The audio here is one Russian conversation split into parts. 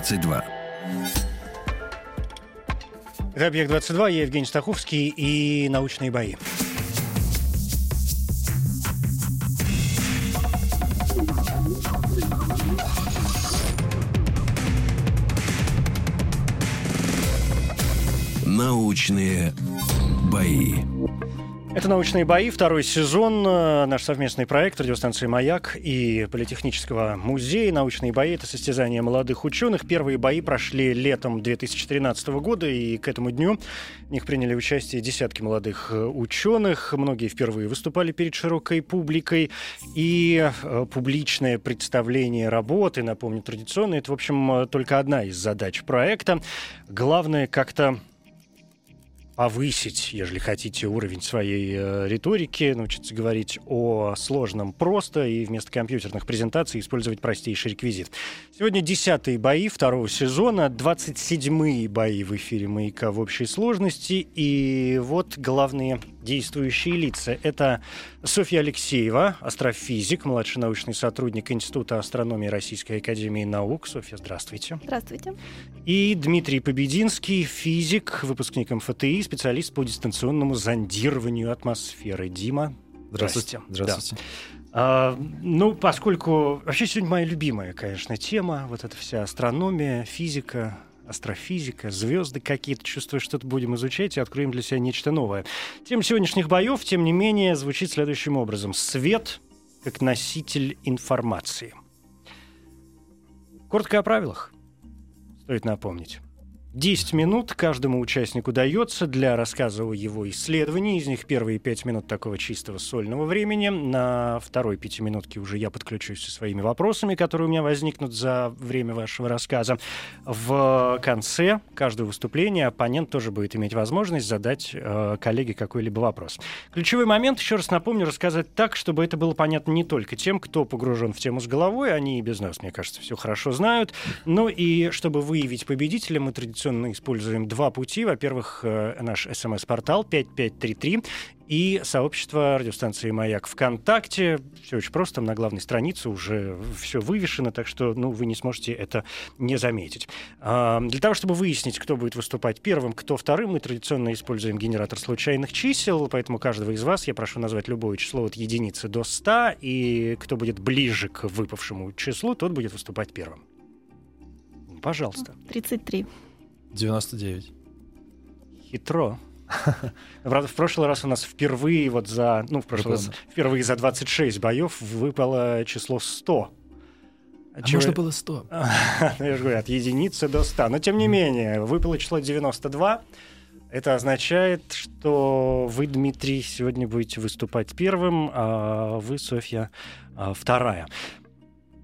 22. Это «Объект-22», я Евгений Стаховский и «Научные бои». Научные бои. Это «Научные бои», второй сезон, э, наш совместный проект радиостанции «Маяк» и Политехнического музея. «Научные бои» — это состязание молодых ученых. Первые бои прошли летом 2013 года, и к этому дню в них приняли участие десятки молодых э, ученых. Многие впервые выступали перед широкой публикой. И э, публичное представление работы, напомню, традиционно, это, в общем, только одна из задач проекта. Главное как-то повысить, если хотите, уровень своей э, риторики, научиться говорить о сложном просто и вместо компьютерных презентаций использовать простейший реквизит. Сегодня десятые бои второго сезона, 27-е бои в эфире «Маяка» в общей сложности. И вот главные действующие лица. Это Софья Алексеева, астрофизик, младший научный сотрудник Института астрономии Российской Академии Наук. Софья, здравствуйте. Здравствуйте. И Дмитрий Побединский, физик, выпускник МФТИ, специалист по дистанционному зондированию атмосферы. Дима, Здравствуйте. Здравствуйте. А, ну, поскольку... Вообще сегодня моя любимая, конечно, тема. Вот эта вся астрономия, физика, астрофизика, звезды какие-то. Чувствую, что-то будем изучать и откроем для себя нечто новое. Тема сегодняшних боев, тем не менее, звучит следующим образом. Свет как носитель информации. Коротко о правилах. Стоит напомнить. 10 минут каждому участнику дается для рассказа о его исследовании. Из них первые 5 минут такого чистого сольного времени. На второй пятиминутке уже я подключусь со своими вопросами, которые у меня возникнут за время вашего рассказа. В конце каждого выступления оппонент тоже будет иметь возможность задать э, коллеге какой-либо вопрос. Ключевой момент, еще раз напомню, рассказать так, чтобы это было понятно не только тем, кто погружен в тему с головой, они и без нас, мне кажется, все хорошо знают, но и чтобы выявить победителя, мы традиционно используем два пути. Во-первых, э, наш смс-портал 5533 и сообщество радиостанции «Маяк» ВКонтакте. Все очень просто, на главной странице уже все вывешено, так что ну, вы не сможете это не заметить. А, Для того, чтобы выяснить, кто будет выступать первым, кто вторым, мы традиционно используем генератор случайных чисел, поэтому каждого из вас я прошу назвать любое число от единицы до 100, и кто будет ближе к выпавшему числу, тот будет выступать первым. Пожалуйста. 33. 99. Хитро. Правда, в прошлый раз у нас впервые вот за, ну, в прошлый раз впервые за 26 боев выпало число 100. А Чего- можно было 100? Ну, я же говорю, от единицы до 100. Но, тем не менее, выпало число 92. Это означает, что вы, Дмитрий, сегодня будете выступать первым, а вы, Софья, а, вторая.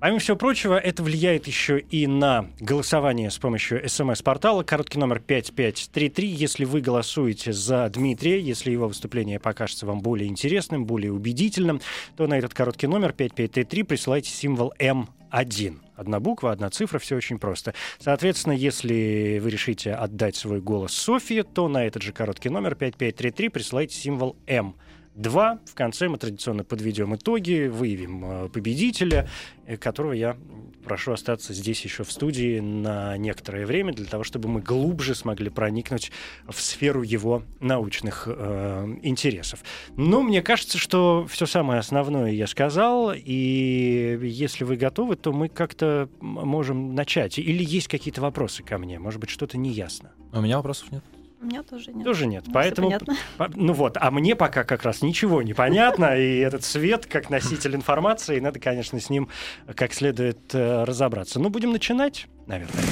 Помимо всего прочего, это влияет еще и на голосование с помощью смс-портала. Короткий номер 5533. Если вы голосуете за Дмитрия, если его выступление покажется вам более интересным, более убедительным, то на этот короткий номер 5533 присылайте символ М1. Одна буква, одна цифра, все очень просто. Соответственно, если вы решите отдать свой голос Софье, то на этот же короткий номер 5533 присылайте символ М. Два. В конце мы традиционно подведем итоги, выявим э, победителя, э, которого я прошу остаться здесь еще в студии на некоторое время, для того, чтобы мы глубже смогли проникнуть в сферу его научных э, интересов. Но мне кажется, что все самое основное я сказал, и если вы готовы, то мы как-то можем начать. Или есть какие-то вопросы ко мне? Может быть, что-то неясно? У меня вопросов нет. У меня тоже нет. Тоже нет. Ну, Поэтому по- Ну вот, а мне пока как раз ничего не понятно, и этот свет, как носитель информации, надо, конечно, с ним как следует э, разобраться. Ну, будем начинать, наверное.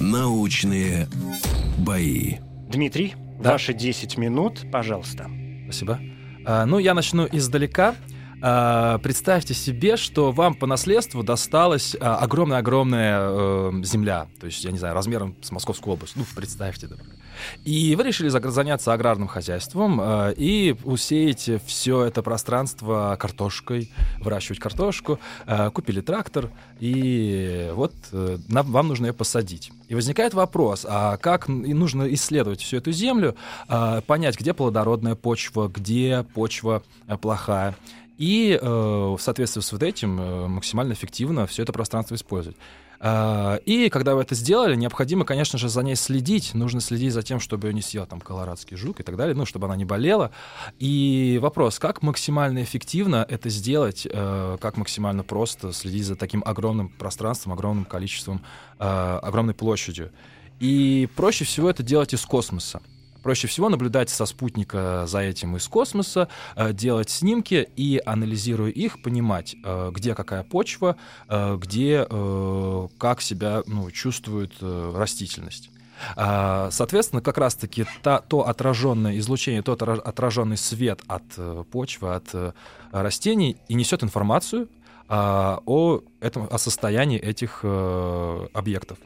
Научные бои. Дмитрий, Да. ваши 10 минут, пожалуйста. Спасибо. А, ну, я начну издалека. А, представьте себе, что вам по наследству досталась а, огромная-огромная э, земля, то есть, я не знаю, размером с Московскую область. Ну, представьте, да. И вы решили за- заняться аграрным хозяйством э, и усеять все это пространство картошкой, выращивать картошку, э, купили трактор, и вот э, вам нужно ее посадить. И возникает вопрос, а как нужно исследовать всю эту землю, э, понять, где плодородная почва, где почва э, плохая, и э, в соответствии с вот этим э, максимально эффективно все это пространство использовать. А, И когда вы это сделали, необходимо, конечно же, за ней следить. Нужно следить за тем, чтобы ее не съел там колорадский жук и так далее, ну, чтобы она не болела. И вопрос, как максимально эффективно это сделать, э, как максимально просто следить за таким огромным пространством, огромным количеством, э, огромной площадью. И проще всего это делать из космоса. Проще всего наблюдать со спутника за этим из космоса, э, делать снимки и, анализируя их, понимать, э, где какая почва, э, где э, как себя ну, чувствует э, растительность. А, Соответственно, как раз-таки та- то отраженное излучение, тот отра- отраженный свет от э, почвы, от э, растений и несет информацию а, о, этом, о состоянии этих э, объектов.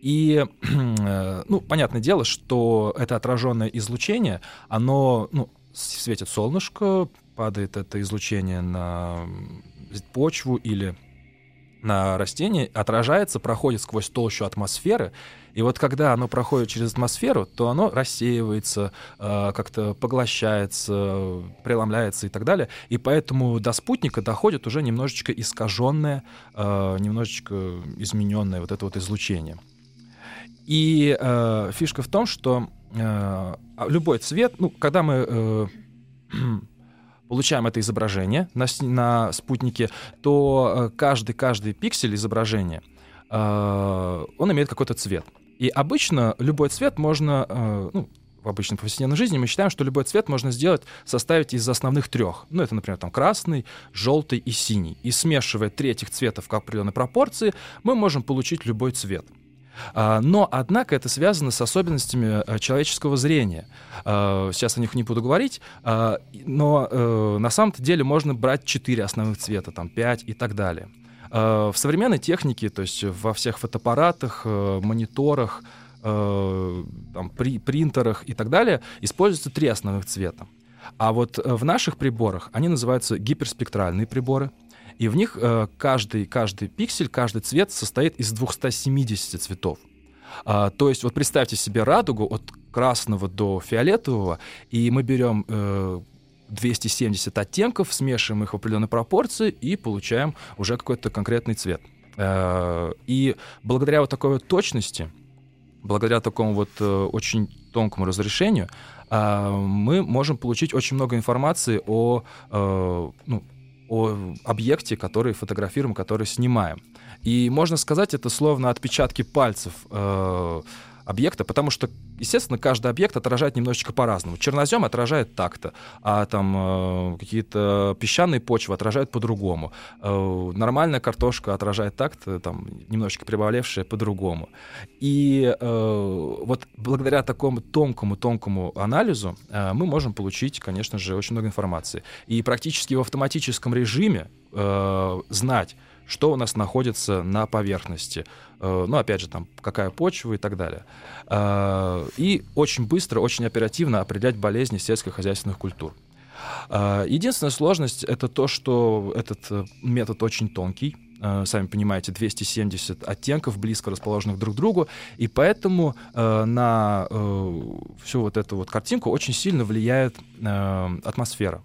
И, э, ну, понятное дело, что это отраженное излучение, оно, ну, светит солнышко, падает это излучение на почву или на растение, отражается, проходит сквозь толщу атмосферы, и вот когда оно проходит через атмосферу, то оно рассеивается, э, как-то поглощается, преломляется и так далее. И поэтому до спутника доходит уже немножечко искаженное, э, немножечко измененное вот это вот излучение. И э, фишка в том, что любой цвет, ну, когда мы получаем это изображение на, на спутнике, то э, каждый, каждый пиксель изображения, э, он имеет какой-то цвет. И обычно любой цвет можно, э, ну, в обычной повседневной жизни мы считаем, что любой цвет можно сделать, составить из основных трех. Ну, это, например, там красный, желтый и синий. И смешивая три этих цвета в определенной пропорции, мы можем получить любой цвет. А, Но, однако, это связано с особенностями э, человеческого зрения. А, Сейчас о них не буду говорить, а, но э, на самом-то деле можно брать четыре основных цвета, там пять и так далее. В современной технике, то есть во всех фотоаппаратах, э, мониторах, там, при, принтерах и так далее используются три основных цвета. А вот в наших приборах они называются гиперспектральные приборы. И в них э, каждый, каждый пиксель, каждый цвет состоит из 270 цветов. А, то есть вот представьте себе радугу от красного до фиолетового, и мы берем э, 270 оттенков, смешиваем их в определенной пропорции и получаем уже какой-то конкретный цвет. Э, и благодаря вот такой вот точности, благодаря такому вот э, очень тонкому разрешению, э, мы можем получить очень много информации о, э, ну, о объекте, который фотографируем, который снимаем. И можно сказать, это словно отпечатки пальцев э, объекта, потому что, естественно, каждый объект отражает немножечко по-разному. Чернозем отражает так-то, а там э, какие-то песчаные почвы отражают по-другому. Э, нормальная картошка отражает так-то, там, немножечко прибавлевшая по-другому. И э, вот благодаря такому тонкому-тонкому анализу э, мы можем получить, конечно же, очень много информации. И практически в автоматическом режиме э, знать, что у нас находится на поверхности. Э, Ну, опять же, там, какая почва и так далее. Э, И очень быстро, очень оперативно определять болезни сельскохозяйственных культур. Э, Единственная сложность — это то, что этот метод очень тонкий. Сами понимаете, 270 оттенков, близко расположенных друг к другу, и поэтому на всю вот эту вот картинку очень сильно влияет атмосфера.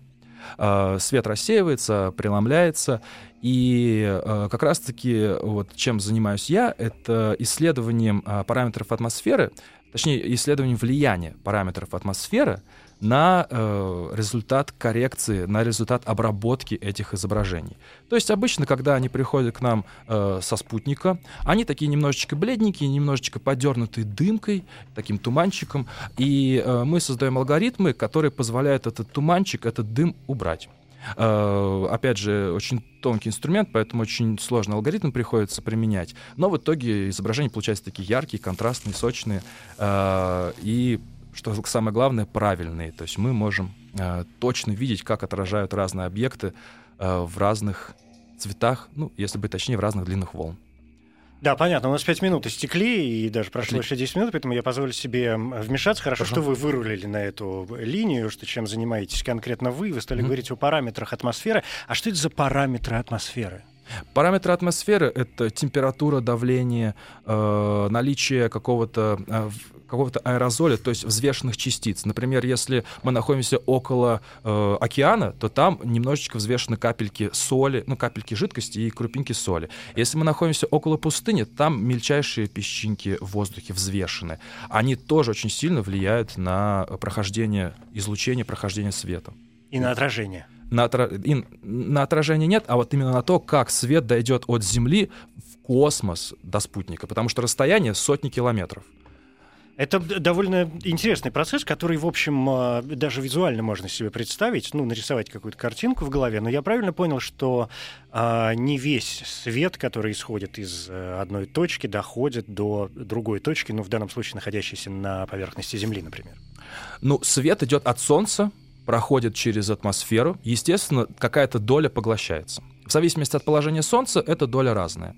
Э, Свет рассеивается, преломляется, и э, как раз-таки вот чем занимаюсь я, это исследованием э, параметров атмосферы, точнее, исследованием влияния параметров атмосферы на э, результат коррекции, на результат обработки этих изображений. То есть обычно, когда они приходят к нам э, со спутника, они такие немножечко бледненькие, немножечко подернутые дымкой, таким туманчиком, и э, мы создаем алгоритмы, которые позволяют этот туманчик, этот дым убрать. Э, Опять же, очень тонкий инструмент, поэтому очень сложный алгоритм приходится применять. Но в итоге изображения получаются такие яркие, контрастные, сочные. э, И что самое главное, правильные. То есть мы можем э, точно видеть, как отражают разные объекты э, в разных цветах, ну, если быть точнее, в разных длинных волн. Да, понятно. У нас 5 минут истекли, и даже прошло еще 10 минут, поэтому я позволю себе вмешаться. Хорошо, Хорошо. что вы вырулили на эту линию, что чем занимаетесь конкретно вы. Вы стали Мгм. говорить о параметрах атмосферы. А что это за параметры атмосферы? Параметры атмосферы — это температура, давление, э, наличие какого-то э, какого-то аэрозоля, то есть взвешенных частиц. Например, если мы находимся около э, океана, то там немножечко взвешены капельки соли, ну, капельки жидкости и крупинки соли. Если мы находимся около пустыни, там мельчайшие песчинки в воздухе взвешены. Они тоже очень сильно влияют на прохождение излучения, прохождение света. И на отражение. На, отра- и на отражение нет, а вот именно на то, как свет дойдет от Земли в космос до спутника, потому что расстояние сотни километров. Это довольно интересный процесс, который, в общем, а, даже визуально можно себе представить, ну, нарисовать какую-то картинку в голове. Но я правильно понял, что а, не весь свет, который исходит из э, одной точки, доходит до другой точки, ну, в данном случае находящейся на поверхности Земли, например. Ну, свет идет от Солнца, проходит через атмосферу, естественно, какая-то доля поглощается. В зависимости от положения Солнца, эта доля разная.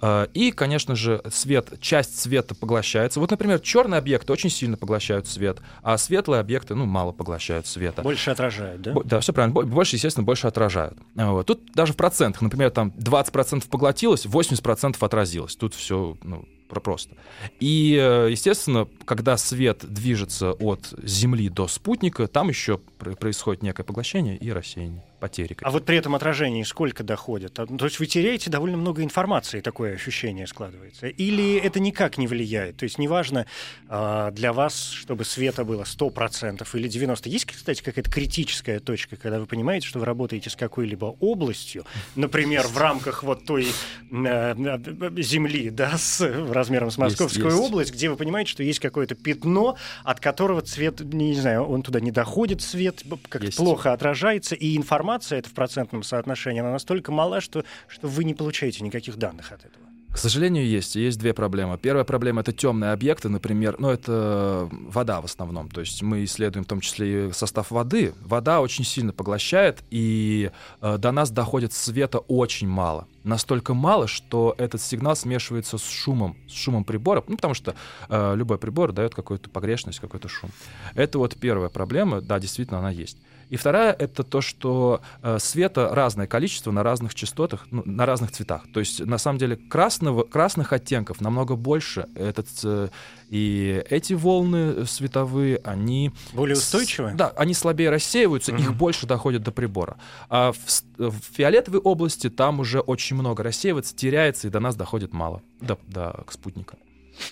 Э, И, конечно же, свет, часть света поглощается. Вот, например, черные объекты очень сильно поглощают свет, а светлые объекты, ну, мало поглощают света. Больше отражают, да? Да, все правильно. Бо- Больше, естественно, больше отражают. А, Вот. Тут даже в процентах, например, там 20% поглотилось, 80% отразилось. Тут все ну, просто. И, э, естественно, когда свет движется от Земли до спутника, там еще пр- происходит некое поглощение и рассеяние, потери. А вот при этом отражении сколько доходит? А, ну, То есть вы теряете довольно много информации, такое ощущение складывается. Или это никак не влияет? То есть неважно а, для вас, чтобы света было 100% или 90%. Есть, кстати, какая-то критическая точка, когда вы понимаете, что вы работаете с какой-либо областью, например, в рамках вот той э, э, земли, да, с размером с Московскую есть. область, где вы понимаете, что есть какое-то пятно, от которого цвет, не знаю, он туда не доходит, свет как-то Есть. плохо отражается, и информация это в процентном соотношении, она настолько мала, что, что вы не получаете никаких данных от этого. К сожалению, есть. Есть две проблемы. Первая проблема — это темные объекты, например, ну, это вода в основном. То есть мы исследуем в том числе и состав воды. Вода очень сильно поглощает, и э, до нас доходит света очень мало. Настолько мало, что этот сигнал смешивается с шумом, с шумом прибора, ну, потому что э, любой прибор дает какую-то погрешность, какой-то шум. Это вот первая проблема, да, действительно, она есть. И вторая — это то, что э, света разное количество на разных частотах, ну, на разных цветах. То есть, на самом деле, красного, красных оттенков намного больше. Этот, э, и эти волны световые, они... Более с- устойчивы? Да, они слабее рассеиваются, их Мгм. больше доходит до прибора. А в, с- в фиолетовой области там уже очень много рассеивается, теряется, и до нас доходит мало, до, до к спутника.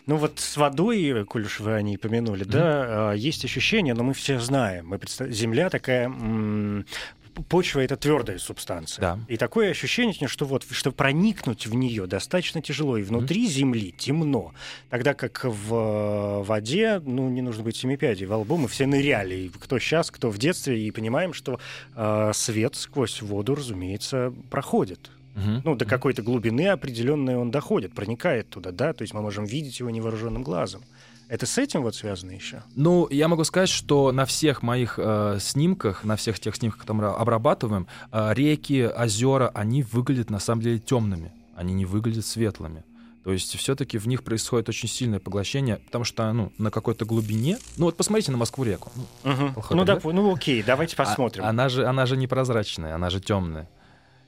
Ну вот с водой, коль уж вы о ней помянули, да, а, есть ощущение, но мы все знаем, мы представ- Земля такая... м, Почва это твердая субстанция. Да. И такое ощущение, что вот, что проникнуть в нее достаточно тяжело. И внутри Земли темно. Тогда как в э, воде, ну, не нужно быть семипядей во лбу, мы все ныряли. И кто сейчас, кто в детстве, и понимаем, что э, свет сквозь воду, разумеется, проходит. Мгм. Ну, до какой-то глубины определенной он доходит, проникает туда, да, то есть мы можем видеть его невооруженным глазом. Это с этим вот связано еще? Ну, я могу сказать, что на всех моих э, снимках, на всех тех снимках, которые мы обрабатываем, э, реки, озера, они выглядят на самом деле темными, они не выглядят светлыми. То есть все-таки в них происходит очень сильное поглощение, потому что ну, на какой-то глубине... Ну вот посмотрите на Москву-реку. Ну. Плохой Ну, да, пример. ну окей, давайте а- посмотрим. она, же, она же непрозрачная, она же темная.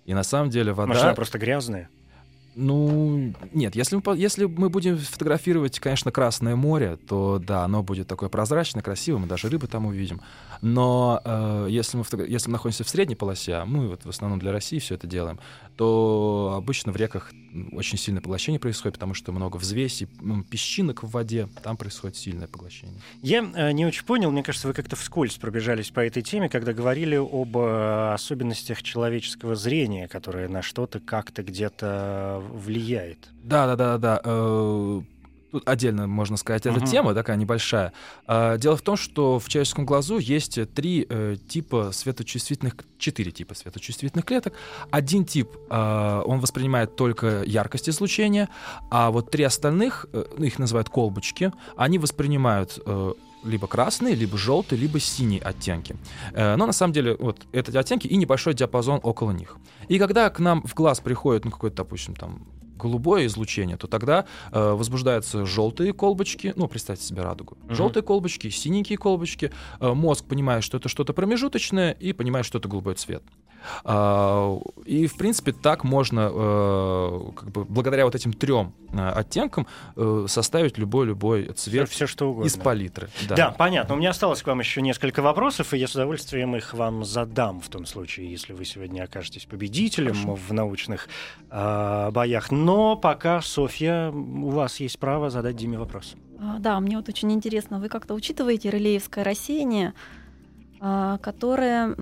И на самом деле вода... Может, просто грязная? Ну, нет, если мы, если мы будем фотографировать, конечно, Красное море, то да, оно будет такое прозрачное, красивое, мы даже рыбы там увидим. Но э, если, мы если мы находимся в средней полосе, а мы вот в основном для России все это делаем, то обычно в реках очень сильное поглощение происходит, потому что много взвесей, м, песчинок в воде, там происходит сильное поглощение. Я э, не очень понял, мне кажется, вы как-то вскользь пробежались по этой теме, когда говорили об э, особенностях человеческого зрения, которое на что-то как-то где-то влияет. Да, да, да, да. э, Тут отдельно можно сказать, эта Мгм. тема такая небольшая. А, Дело в том, что в человеческом глазу есть три э, типа светочувствительных, четыре типа светочувствительных клеток. Один тип, а, он воспринимает только яркость излучения, а вот три остальных, э, ну, их называют колбочки, они воспринимают э, либо красный, либо желтый, либо синий оттенки. Э, но на самом деле вот эти оттенки и небольшой диапазон около них. И когда к нам в глаз приходит, ну, какой-то, допустим, там голубое излучение, то тогда э, возбуждаются желтые колбочки, ну, представьте себе радугу. Мгм. Желтые колбочки, синенькие колбочки. Э, мозг понимает, что это что-то промежуточное, и понимает, что это голубой цвет. А, и, в принципе, так можно, э, как бы, благодаря вот этим трем э, оттенкам, э, составить любой-любой цвет Все, что угодно. из палитры. Да. понятно. У меня осталось к вам еще несколько вопросов, и я с удовольствием их вам задам в том случае, если вы сегодня окажетесь победителем в научных а, боях. Но пока, Софья, у вас есть право задать Диме вопрос. А, Да, мне вот очень интересно, вы как-то учитываете релеевское рассеяние, которое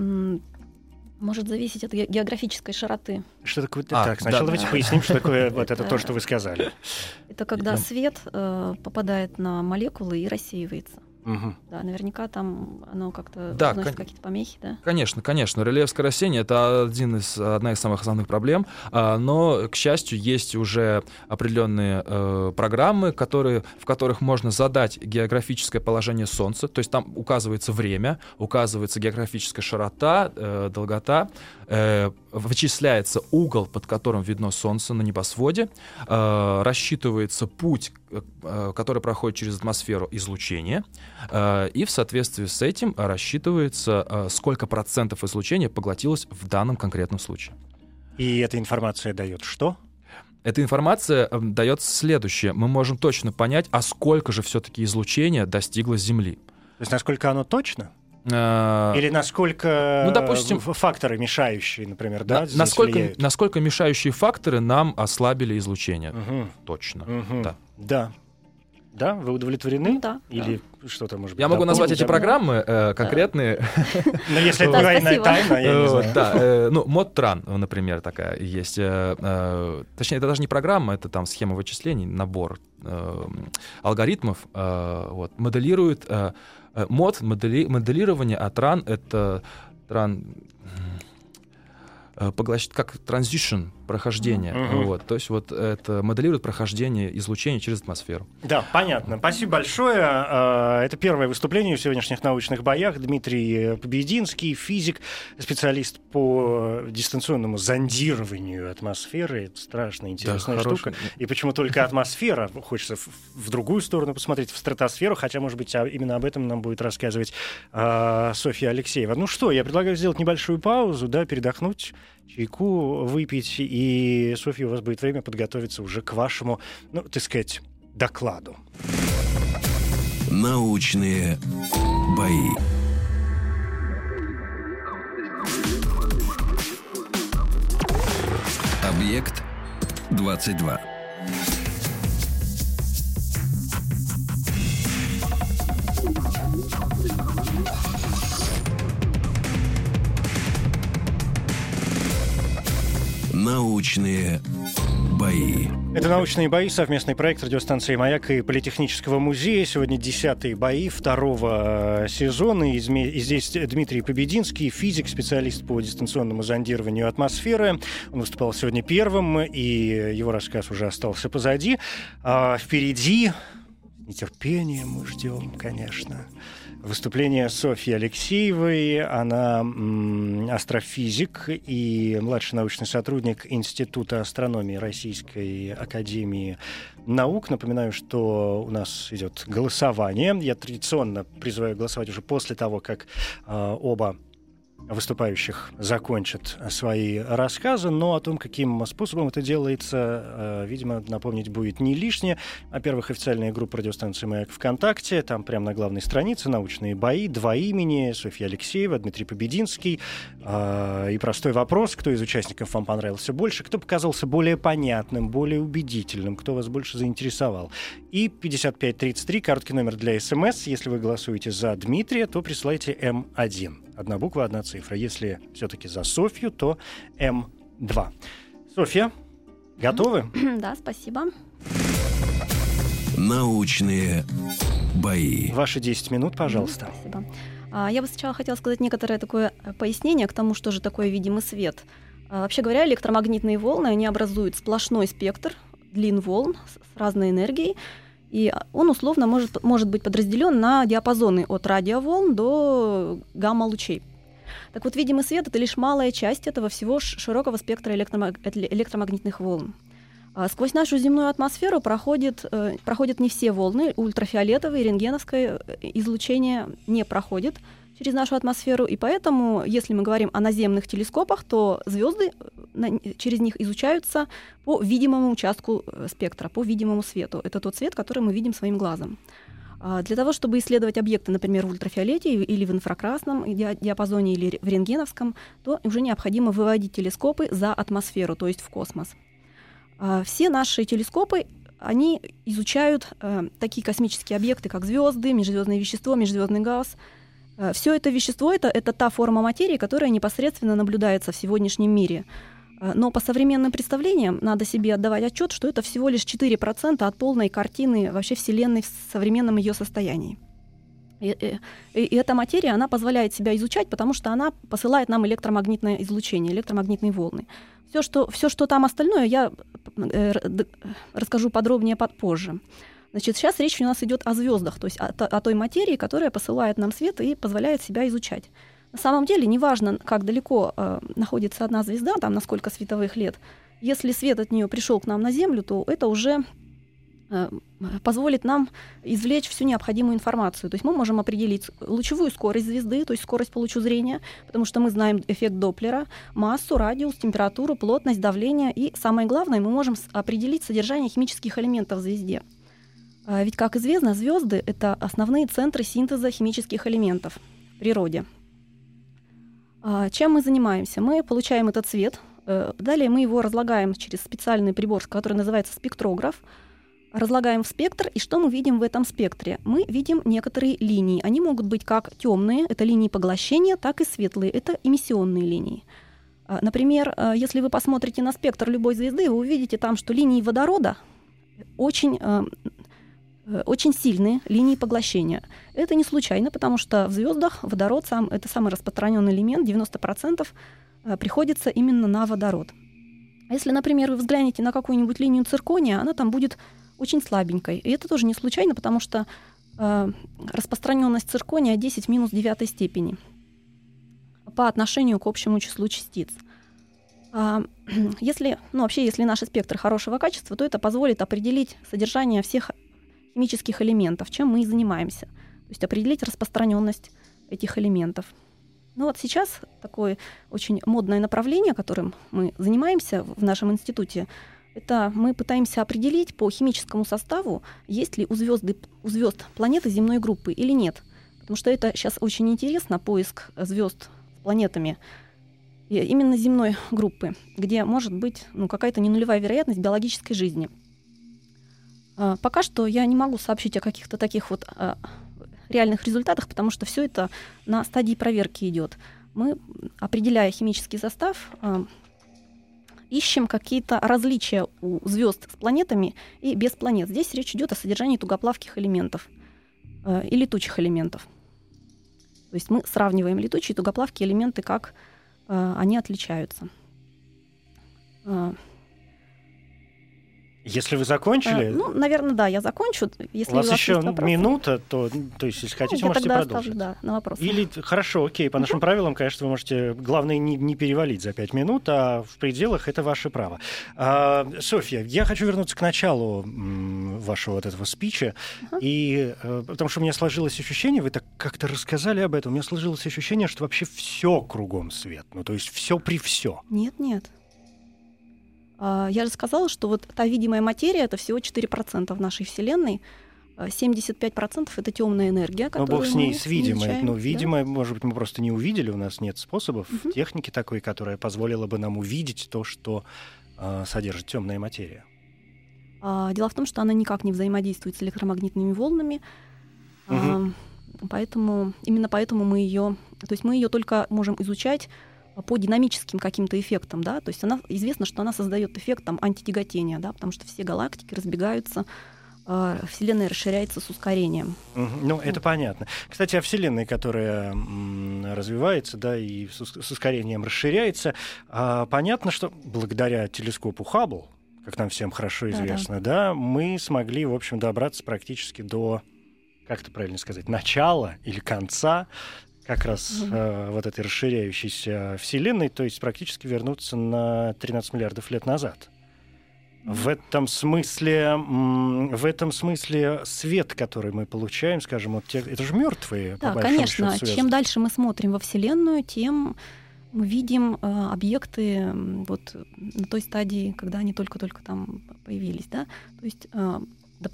может зависеть от ге- географической широты. Что такое? А, так, сначала да. давайте поясним, что такое вот это то, что вы сказали. Это когда Да. свет э, попадает на молекулы и рассеивается. Мгм. Да, наверняка там оно как-то Да, кон- какие-то помехи, да? Конечно, конечно. Релеевское рассеяние — это один из, одна из самых основных проблем, а, но, к счастью, есть уже определенные э, программы, которые, в которых можно задать географическое положение Солнца, то есть там указывается время, указывается географическая широта, э, долгота, э, вычисляется угол, под которым видно Солнце на небосводе, э, рассчитывается путь, э, э, который проходит через атмосферу излучения, Э, И в соответствии с этим рассчитывается, э, сколько процентов излучения поглотилось в данном конкретном случае. И эта информация дает что? Эта информация дает следующее. Мы можем точно понять, а сколько же все-таки излучения достигло Земли. То есть насколько оно точно? Э, Или насколько ну, допустим, факторы мешающие, например, да? на- насколько, влияют? насколько мешающие факторы нам ослабили излучение. Мгм. Точно. Мгм. Да. Да. Да, вы удовлетворены? Ну да. Или что-то, может быть, Я могу назвать эти программы э, конкретные. Но если это Да, военная тайна, я не знаю. Да, э, ну, Модтран, например, такая есть. э, Точнее, это даже не программа, это там схема вычислений, набор алгоритмов. Вот, моделирует мод, модели- моделирование, а тран — это тран... э, поглощ- как transition, прохождение. Мгм. Вот, то есть вот это моделирует прохождение излучения через атмосферу. Да, понятно. Спасибо большое. А, Это первое выступление в сегодняшних научных боях. Дмитрий Побединский, физик, специалист по дистанционному зондированию атмосферы. Это страшно интересная хороший- штука. И почему только атмосфера? Хочется в, в другую сторону посмотреть, в стратосферу, хотя, может быть, а именно об этом нам будет рассказывать а, Софья Алексеева. Ну что, я предлагаю сделать небольшую паузу, да, передохнуть, чайку выпить, и, Софья, у вас будет время подготовиться уже к вашему, ну, так сказать, докладу. Научные бои. Объект 22. Научные бои. Это «Научные бои», совместный проект радиостанции «Маяк» и Политехнического музея. Сегодня десятые бои второго э, сезона. И здесь Дмитрий Побединский, физик, специалист по дистанционному зондированию атмосферы. Он выступал сегодня первым, и его рассказ уже остался позади. А впереди, нетерпением мы ждем, конечно, Выступление Софьи Алексеевой. Она астрофизик и младший научный сотрудник Института астрономии Российской Академии Наук. Напоминаю, что у нас идет голосование. Я традиционно призываю голосовать уже после того, как э, оба выступающих закончат свои рассказы, но о том, каким способом это делается, э, видимо, напомнить будет не лишнее. Во-первых, официальная группа радиостанции «Маяк» ВКонтакте, там прямо на главной странице научные бои, два имени, Софья Алексеева, Дмитрий Побединский. Э, И простой вопрос, кто из участников вам понравился больше, кто показался более понятным, более убедительным, кто вас больше заинтересовал. И 5533, короткий номер для СМС. Если вы голосуете за Дмитрия, то присылайте М1. Одна буква, одна цифра. Если все-таки за Софью, то М2. Софья, готовы? Да, спасибо. Научные бои. Ваши 10 минут, пожалуйста. Спасибо. А, Я бы сначала хотела сказать некоторое такое э, пояснение к тому, что же такое видимый свет. А, Вообще говоря, электромагнитные волны, они образуют сплошной спектр длин волн с с разной энергией. И он условно может, может быть подразделен на диапазоны от радиоволн до гамма-лучей. Так вот, видимый свет — это лишь малая часть этого всего широкого спектра электромагнитных волн. А сквозь нашу земную атмосферу проходит, э, проходят не все волны, ультрафиолетовое и рентгеновское э, излучение не проходит через нашу атмосферу, и поэтому, если мы говорим о наземных телескопах, то звезды э, через них изучаются по видимому участку спектра, по видимому свету. Это тот свет, который мы видим своим глазом. А для того, чтобы исследовать объекты, например, в ультрафиолете или в инфракрасном диапазоне или в рентгеновском, то уже необходимо выводить телескопы за атмосферу, то есть в космос. А, все наши телескопы они изучают э, такие космические объекты, как звезды, межзвездное вещество, межзвездный газ. Э, все это вещество это, это та форма материи, которая непосредственно наблюдается в сегодняшнем мире. Э, но по современным представлениям надо себе отдавать отчет, что это всего лишь 4% от полной картины вообще Вселенной в современном ее состоянии. И, и, и эта материя, она позволяет себя изучать, потому что она посылает нам электромагнитное излучение, электромагнитные волны. Все, что, все, что там остальное, я э, расскажу подробнее позже. Значит, сейчас речь у нас идет о звездах, то есть о, о той материи, которая посылает нам свет и позволяет себя изучать. На самом деле, неважно, как далеко э, находится одна звезда, там на сколько световых лет, если свет от нее пришел к нам на Землю, то это уже Э, позволит нам извлечь всю необходимую информацию. То есть мы можем определить лучевую скорость звезды, то есть скорость по лучу зрения, потому что мы знаем эффект Доплера, массу, радиус, температуру, плотность, давление. И самое главное, мы можем определить содержание химических элементов в звезде. А ведь, как известно, звезды — это основные центры синтеза химических элементов в природе. А чем мы занимаемся? Мы получаем этот цвет, э, далее мы его разлагаем через специальный прибор, который называется спектрограф, разлагаем в спектр, и что мы видим в этом спектре? Мы видим некоторые линии. Они могут быть как темные, это линии поглощения, так и светлые, это эмиссионные линии. А, например, а, если вы посмотрите на спектр любой звезды, вы увидите там, что линии водорода очень, э, очень сильные линии поглощения. Это не случайно, потому что в звездах водород сам, это самый распространенный элемент, 90% приходится именно на водород. Если, например, вы взглянете на какую-нибудь линию циркония, она там будет очень слабенькой. И это тоже не случайно, потому что э, распространенность циркония 10 в минус 9 степени по отношению к общему числу частиц. А, если, ну, вообще, если наши спектры хорошего качества, то это позволит определить содержание всех химических элементов, чем мы и занимаемся. То есть определить распространенность этих элементов. Ну вот сейчас такое очень модное направление, которым мы занимаемся в нашем институте, это мы пытаемся определить по химическому составу, есть ли у, звезды, у звезд планеты земной группы или нет. Потому что это сейчас очень интересно, поиск звезд с планетами именно земной группы, где может быть ну, какая-то ненулевая вероятность биологической жизни. А, пока что я не могу сообщить о каких-то таких вот а, реальных результатах, потому что все это на стадии проверки идет. Мы, определяя химический состав, а, ищем какие-то различия у звезд с планетами и без планет. Здесь речь идет о содержании тугоплавких элементов э, и летучих элементов. То есть мы сравниваем летучие и тугоплавкие элементы, как они отличаются. Если вы закончили... А, ну, наверное, да, я закончу. Если у вас, у вас еще минута, то, то есть, если хотите, ну, можете продолжить. Оставлю, да, на вопрос. Или, хорошо, окей, по нашим правилам, конечно, вы можете, главное, не, не перевалить за пять минут, а в пределах это ваше право. А, Софья, я хочу вернуться к началу вашего вот этого спича, uh-huh. и, э, потому что у меня сложилось ощущение, вы так как-то рассказали об этом, у меня сложилось ощущение, что вообще все кругом свет, ну, то есть все при все. Нет, нет. А, я же сказала, что вот та видимая материя это всего 4% в нашей Вселенной. 75% а, это темная энергия, которую Ну, бог с ней, с видимой. Ну, видимой, да? может быть, мы просто не увидели, у нас нет способов, угу. техники такой, которая позволила бы нам увидеть то, что э, содержит темная материя. А, дело в том, что она никак не взаимодействует с электромагнитными волнами. Угу. А, поэтому именно поэтому мы ее, то есть мы ее только можем изучать по динамическим каким-то эффектам, да, то есть она известно, что она создает эффект там антитяготения, да, потому что все галактики разбегаются, э, Вселенная расширяется с ускорением. Ну, это понятно. Кстати, о Вселенной, которая развивается, да, и с, ускорением расширяется, а, понятно, что благодаря телескопу Хаббл, как нам всем хорошо известно, да, мы смогли, в общем, добраться практически до, как это правильно сказать, начала или конца как раз Мгм. э, вот этой расширяющейся Вселенной, то есть практически вернуться на 13 миллиардов лет назад. В этом смысле, в этом смысле свет, который мы получаем, скажем, вот те, это же мертвые, Да, конечно. счету. Чем дальше мы смотрим во Вселенную, тем мы видим э, объекты вот на той стадии, когда они только-только там появились, да. То есть, э,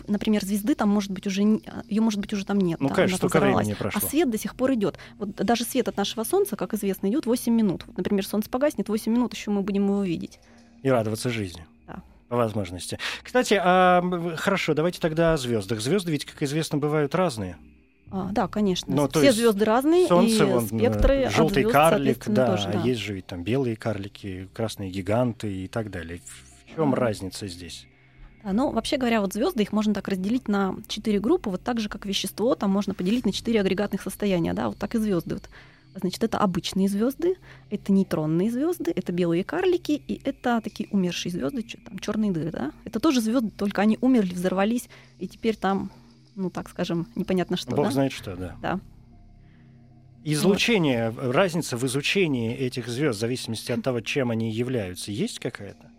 например, звезды там может быть уже ее может быть уже там нет. Ну, да, конечно, столько времени прошло. А свет до сих пор идет. Вот даже свет от нашего Солнца, как известно, идет 8 минут. Вот, Например, Солнце погаснет, 8 минут еще мы будем его видеть. И радоваться жизни. Да. По возможности. Кстати, а, хорошо, давайте тогда о звездах. Звезды ведь, как известно, бывают разные. А, да, конечно. Ну, то Все есть звезды разные, Солнце, и вон, спектры от желтый звезд, карлик, да, тоже, да. а есть же ведь там белые карлики, красные гиганты и так далее. В чем А. разница здесь? Да, ну, вообще говоря, вот звезды их можно так разделить на четыре группы, вот так же, как вещество, там можно поделить на четыре агрегатных состояния, да, вот так и звезды. Вот. Значит, это обычные звезды, это нейтронные звезды, это белые карлики, и это такие умершие звезды, там черные дыры, да. Это тоже звезды, только они умерли, взорвались, и теперь там, ну так скажем, непонятно что. Бог да? знает что, да. Да. Излучение, разница в изучении этих звезд в зависимости от того, чем они являются, есть какая-то?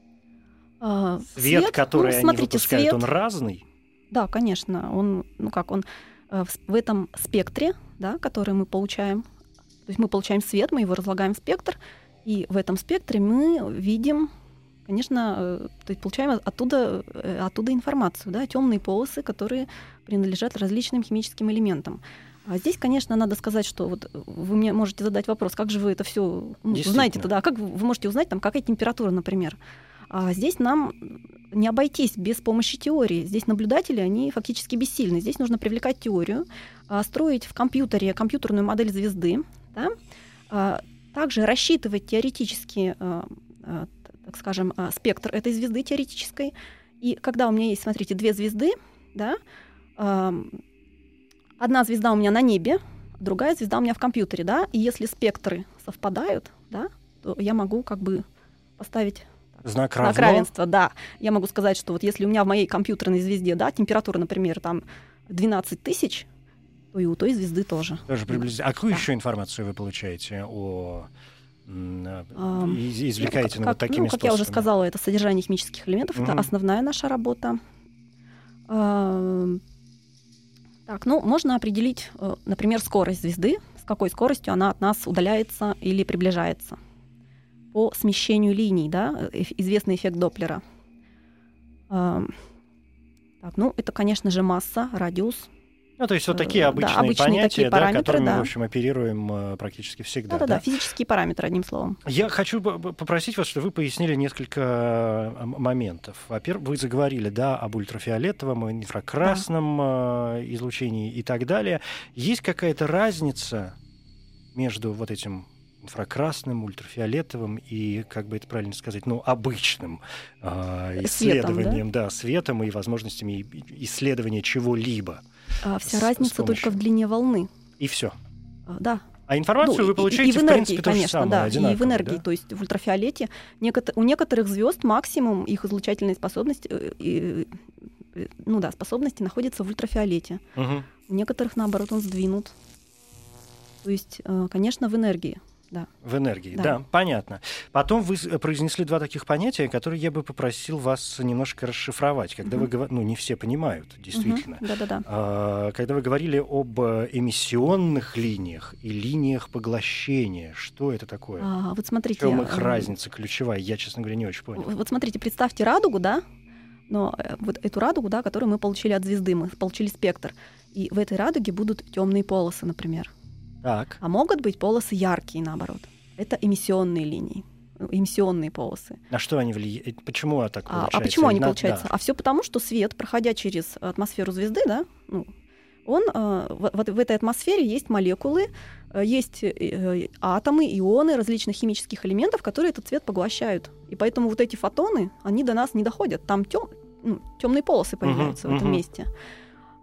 А, Свет, который ну, они смотрите, выпускают, свет, он разный? Да, конечно. Он, ну как, он э, в, этом спектре, да, который мы получаем, то есть мы получаем свет, мы его разлагаем в спектр, и в этом спектре мы видим, конечно, э, то есть получаем оттуда, э, оттуда информацию, да, темные полосы, которые принадлежат различным химическим элементам. А здесь, конечно, надо сказать, что вот вы мне можете задать вопрос, как же вы это все Действительно. знаете тогда, как вы вы можете узнать, там, какая температура, например. А здесь нам не обойтись без помощи теории. Здесь наблюдатели, они фактически бессильны. Здесь нужно привлекать теорию, а, строить в компьютере компьютерную модель звезды, да, а, также рассчитывать теоретически, а, так скажем, спектр этой звезды теоретической. И когда у меня есть, смотрите, две звезды, да, одна звезда у меня на небе, другая звезда у меня в компьютере, да, и если спектры совпадают, да, то я могу как бы поставить Знак Знак равно? равенства, да. Я могу сказать, что вот если у меня в моей компьютерной звезде, да, температура, например, там 12 тысяч, то и у той звезды тоже. Тоже приблизительно. А какую Да. еще информацию вы получаете о э, извлекаете Ну, ну, как, вот такими ну, как я уже способами? сказала, это содержание химических элементов, Мгм. это основная наша работа. Так, ну, можно определить, э, например, скорость звезды, с какой скоростью она от нас удаляется или приближается по смещению линий, да, э, известный эффект Доплера. Так, ну, это, конечно же, масса, радиус, Ну, то есть вот такие Э, да, обычные обычные понятия, такие да, которыми, да. в общем, оперируем э, практически всегда. Да-да-да, да? физические параметры, одним словом. Я хочу попросить вас, чтобы вы пояснили несколько э, моментов. Во-первых, вы заговорили, да, об ультрафиолетовом, инфракрасном э, излучении и так далее. Есть какая-то разница между вот этим инфракрасным, ультрафиолетовым и, как бы это правильно сказать, ну, обычным э, Светом, да? исследованием, да? светом и возможностями исследования чего-либо. А вся С- с разница только помощью. в длине волны. И все. А, Да, А информацию Ну, вы получаете, и, и в в энергии, принципе, то же конечно, самое, да, и в энергии, да? то есть в ультрафиолете у некоторых звезд максимум их излучательной способности, э, э, ну да, способности находятся в ультрафиолете. Мгм. У некоторых наоборот он сдвинут. То есть, э, конечно, в энергии. В энергии, да. Да. понятно. Потом вы с- произнесли два таких понятия, которые я бы попросил вас немножко расшифровать. Когда вы Мгм. говорите, ну, не все понимают, действительно. Да, да, да. А, Когда вы говорили об э, эмиссионных линиях и линиях поглощения, что это такое? А, вот В смотрите. чем их э, разница ключевая? Я, честно говоря, не очень понял. Вот смотрите, представьте радугу, да, но э, вот эту радугу, да, которую мы получили от звезды, мы получили спектр. И в этой радуге будут темные полосы, например. Так. А могут быть полосы яркие, наоборот. Это эмиссионные линии, э, эмиссионные полосы. На что они влияют? Почему так А, получается? а почему они На- получаются? да. А все потому, что свет, проходя через атмосферу звезды, да, ну, он э, в, вот в этой атмосфере есть молекулы, э, есть э, э, атомы, ионы различных химических элементов, которые этот цвет поглощают. И поэтому вот эти фотоны, они до нас не доходят. Там тем, темные полосы появляются Мгм, в этом мгм. месте.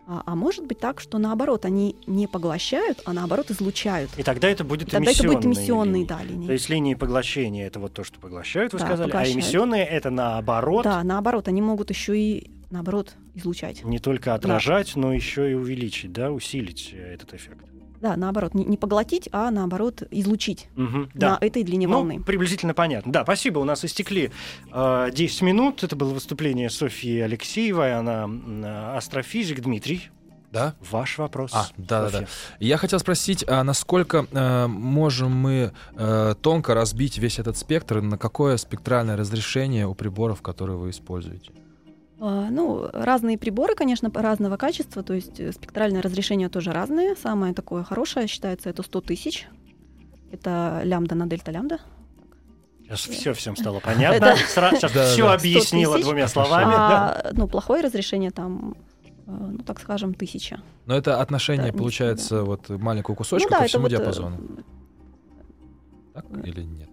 А, а может быть так, что наоборот, они не поглощают, а наоборот излучают. И тогда это будет тогда это будет эмиссионные линии. да, линии. То есть линии поглощения это вот то, что поглощают, вы Да, сказали, а поглощают. эмиссионные это наоборот Да, наоборот, они могут еще и наоборот излучать. не только отражать, но еще и увеличить, да, усилить этот эффект. Да, наоборот, не, не поглотить, а наоборот излучить Мгм, да. на этой длине Ну, волны. приблизительно понятно. Да, спасибо. У нас истекли э, 10 минут. Это было выступление Софьи Алексеевой. Она э, астрофизик. Дмитрий, Да? ваш вопрос. А, да-да-да. Софья. Я хотел спросить, а насколько э, можем мы э, тонко разбить весь этот спектр, на какое спектральное разрешение у приборов, которые вы используете? А, Ну, разные приборы, конечно, разного качества, то есть э, спектральное разрешение тоже разные. Самое такое хорошее считается это 100 тысяч. Это лямбда на дельта лямбда. Сейчас все всем стало понятно. Сейчас все объяснила 100 тысяч. двумя словами. да. А, ну, плохое разрешение там, э, ну, так скажем, тысяча. Но это отношение, Да, получается, вот маленького кусочка ну, да, по это всему вот, э, диапазону. Так или нет?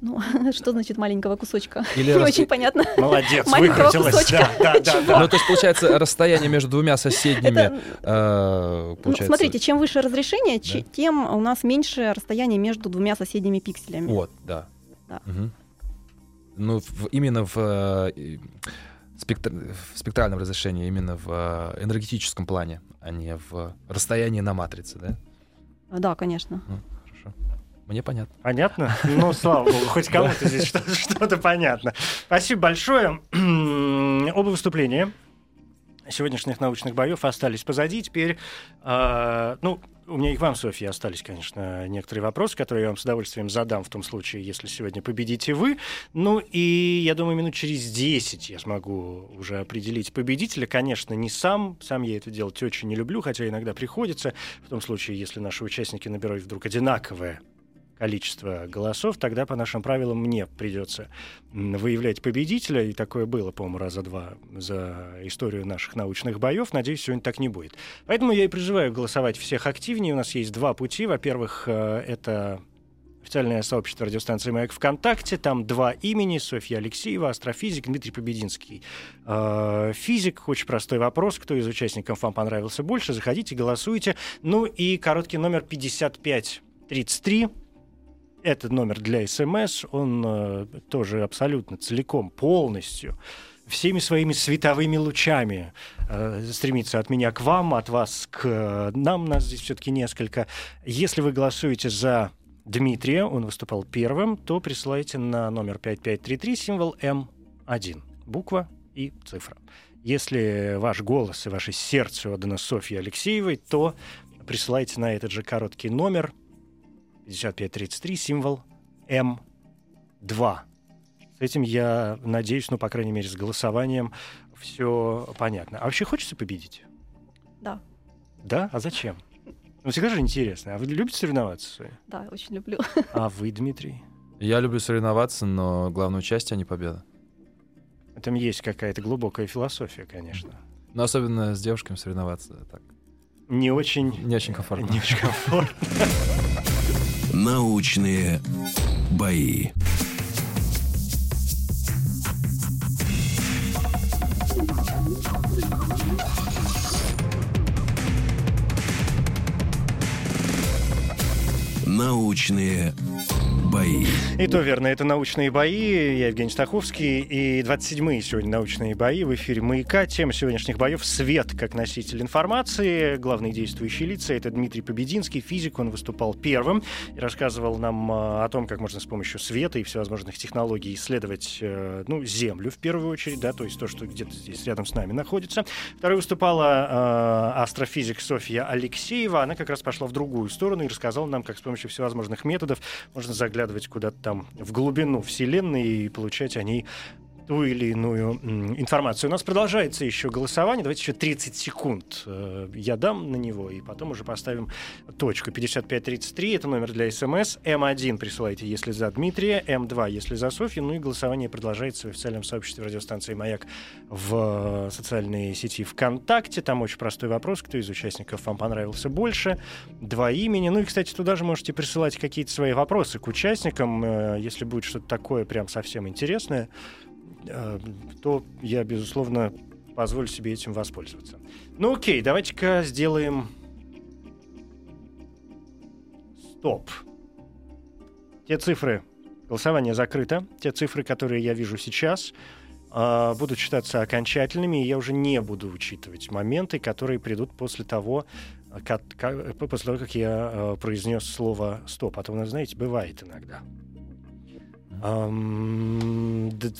Ну, что значит маленького кусочка? Или Не раз- очень понятно. Молодец, Маленького выкрутилась. кусочка. Да, да, да, да. Ну, то есть, получается, расстояние между двумя соседними, Это, э, ну, получается... смотрите, чем выше разрешение, Да. тем у нас меньше расстояние между двумя соседними пикселями. Вот, да. Да. Мгм. Ну, в- именно в, э, спектр- в спектральном разрешении, именно в э, энергетическом плане, а не в расстоянии на матрице, да? Да, конечно. Ну. Мне понятно. Понятно? Ну, слава богу, хоть кому-то здесь что- что-то понятно. Спасибо большое. Оба выступления сегодняшних научных боев остались позади. Теперь, а, ну, у меня и к вам, Софья, остались, конечно, некоторые вопросы, которые я вам с удовольствием задам в том случае, если сегодня победите вы. Ну и я думаю, минут через 10 я смогу уже определить победителя. Конечно, не сам. Сам я это делать очень не люблю, хотя иногда приходится. В том случае, если наши участники набирают вдруг одинаковое количество голосов, тогда по нашим правилам мне придется выявлять победителя, и такое было, по-моему, раза два за историю наших научных боев. Надеюсь, сегодня так не будет. Поэтому я и призываю голосовать всех активнее. У нас есть два пути. Во-первых, э, это официальное сообщество радиостанции «Маяк» ВКонтакте. Там два имени. Софья Алексеева, астрофизик, Дмитрий Побединский. Э, Физик. Очень простой вопрос. Кто из участников вам понравился больше? Заходите, голосуйте. Ну и короткий номер 5533. Это номер для СМС. Он э, тоже абсолютно целиком, полностью всеми своими световыми лучами э, стремится от меня к вам, от вас к э, нам. Нас здесь все-таки несколько. Если вы голосуете за Дмитрия, он выступал первым, то присылайте на номер 5533 символ М1. Буква и цифра. Если ваш голос и ваше сердце отдано Софье Алексеевой, то присылайте на этот же короткий номер 5533 символ М2. С этим я надеюсь, ну, по крайней мере, с голосованием все понятно. А вообще хочется победить? Да, Да? А зачем? Ну, всегда же интересно. А вы любите соревноваться? Соня? да, очень люблю. А вы, Дмитрий? Я люблю соревноваться, но главное участие, а не победа. Этом есть какая-то глубокая философия, конечно. Но особенно с девушками соревноваться так. Не очень... Не очень комфортно. Не очень комфортно. Научные бои. Научные бои. И то верно, это научные бои. Я Евгений Стаховский. И 27-е сегодня научные бои в эфире «Маяка». Тема сегодняшних боев — свет как носитель информации. Главные действующие лица — это Дмитрий Побединский, физик. Он выступал первым и рассказывал нам а, о том, как можно с помощью света и всевозможных технологий исследовать э, ну, Землю в первую очередь, да, то есть то, что где-то здесь рядом с нами находится. Второй выступала э, астрофизик Софья Алексеева. Она как раз пошла в другую сторону и рассказала нам, как с помощью всевозможных методов можно заглядывать куда-то там в глубину Вселенной и получать о ней ту или иную информацию. У нас продолжается еще голосование. Давайте еще 30 секунд э, я дам на него, и потом уже поставим точку. 5533 — это номер для СМС. М1 присылайте, если за Дмитрия. М2, если за Софью. Ну и голосование продолжается в официальном сообществе радиостанции «Маяк» в э, социальной сети ВКонтакте. Там очень простой вопрос, кто из участников вам понравился больше. Два имени. Ну и, кстати, туда же можете присылать какие-то свои вопросы к участникам, э, если будет что-то такое прям совсем интересное то я, безусловно, позволю себе этим воспользоваться. Ну окей, давайте-ка сделаем стоп. Те цифры, голосование закрыто. Те цифры, которые я вижу сейчас, э, будут считаться окончательными, и я уже не буду учитывать моменты, которые придут после того, как, как, после того, как я э, произнес слово стоп. А то знаете, бывает иногда. Ам, д-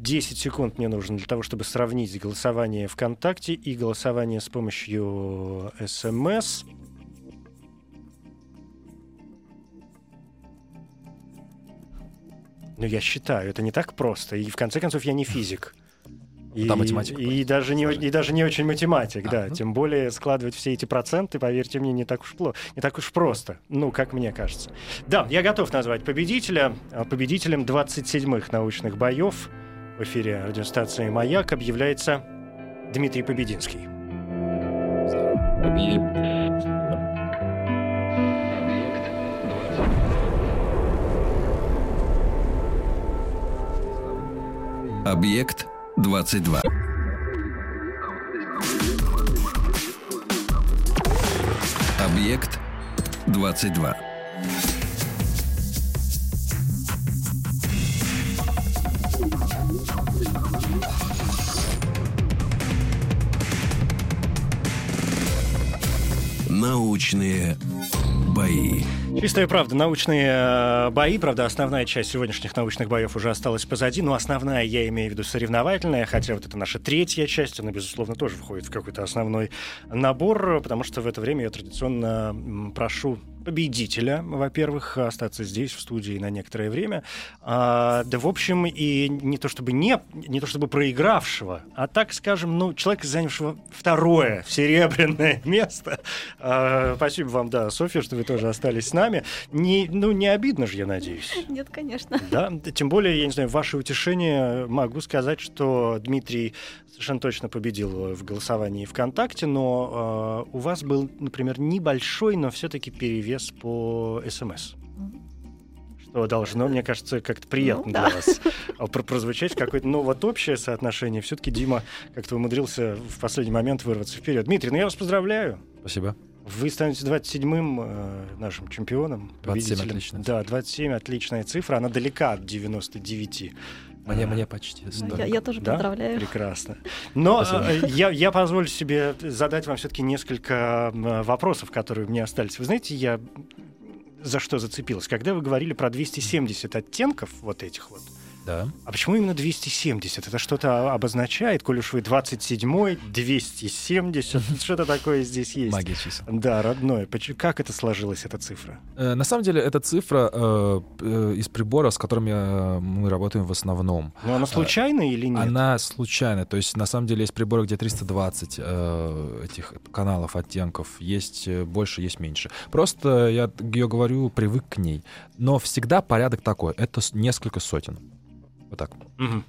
10 секунд мне нужно для того, чтобы сравнить голосование ВКонтакте и голосование с помощью СМС. Ну, я считаю, это не так просто. И в конце концов, я не физик. И, Там математик и, даже не, и даже не очень математик, А, да. ну. Тем более складывать все эти проценты, поверьте мне, не так уж плохо, не так уж просто. Ну, как мне кажется. Да, я готов назвать победителя. А Победителем 27-х научных боев в эфире радиостанции «Маяк» объявляется Дмитрий Побединский. Объект 22. Объект 22. Научные бои. Чистая правда, научные э, бои, правда, основная часть сегодняшних научных боев уже осталась позади, но основная, я имею в виду соревновательная, хотя вот это наша третья часть, она, безусловно, тоже входит в какой-то основной набор, потому что в это время я традиционно прошу победителя, во-первых, остаться здесь, в студии на некоторое время, А, да, в общем, и не то чтобы не, не то чтобы проигравшего, а так скажем, ну, человека, занявшего второе серебряное место. А, спасибо вам, да, Софья, что вы тоже остались с нами. Не, ну, не обидно же, я надеюсь. Нет, конечно. Да, тем более, я не знаю, ваше утешение могу сказать, что Дмитрий совершенно точно победил в голосовании ВКонтакте, но э, у вас был, например, небольшой, но все-таки перевес по СМС. Что должно, мне кажется, как-то приятно Ну, для да. вас а, про- прозвучать какое-то, ну вот общее соотношение. Все-таки Дима как-то умудрился в последний момент вырваться вперед. Дмитрий, ну я вас поздравляю. Спасибо. Вы станете 27-м э, нашим чемпионом. 27 победителем. отличная Да, 27 отличная цифра. Она далека от 99. Мне, мне почти Я, столько. я тоже Да? поздравляю. Прекрасно. Но Спасибо. э, я, я позволю себе задать вам все-таки несколько м, вопросов, которые у меня остались. Вы знаете, я за что зацепилась? Когда вы говорили про 270 оттенков вот этих вот, Да. а почему именно 270? Это что-то обозначает, коль уж вы 27-й, 270, что-то такое здесь есть. Магия чисел. Да, родное. Как это сложилась, эта цифра? Э, На самом деле, это цифра э, э, из прибора, с которыми мы работаем в основном. Ну, она случайная или нет? Она случайная. То есть, на самом деле, есть приборы, где 320 э, этих каналов, оттенков. Есть больше, есть меньше. Просто я ее говорю, привык к ней. Но всегда порядок такой. Это несколько сотен. Вот так. Мгм.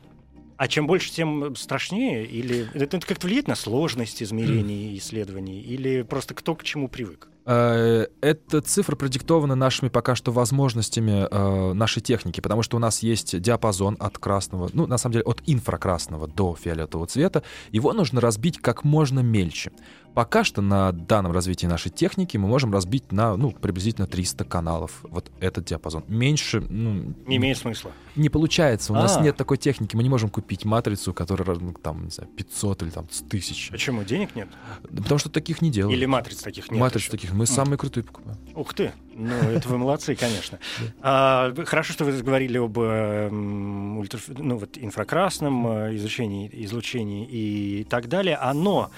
А чем больше, тем страшнее? Или это это как-то влияет на сложность измерений и исследований? Или просто кто к чему привык? Э, Эта цифра продиктована нашими пока что возможностями э, нашей техники, потому что у нас есть диапазон от красного, ну, на самом деле, от инфракрасного до фиолетового цвета. Его нужно разбить как можно мельче. Пока что на данном развитии нашей техники мы можем разбить на, ну, приблизительно 300 каналов. Вот этот диапазон. Меньше, ну, Не имеет смысла. не получается. У нас А. нет такой техники. Мы не можем купить матрицу, которая, ну, там, не знаю, 500 или там 1000. Почему? Денег нет? Потому что таких не делают. Или матриц таких нет? Матриц еще? таких. Мы самые крутые покупаем. Ух ты! Ну, это вы молодцы, конечно. А, хорошо, что вы говорили об э, ультраф- ну, вот, инфракрасном э, излучении, излучении и так далее. Оно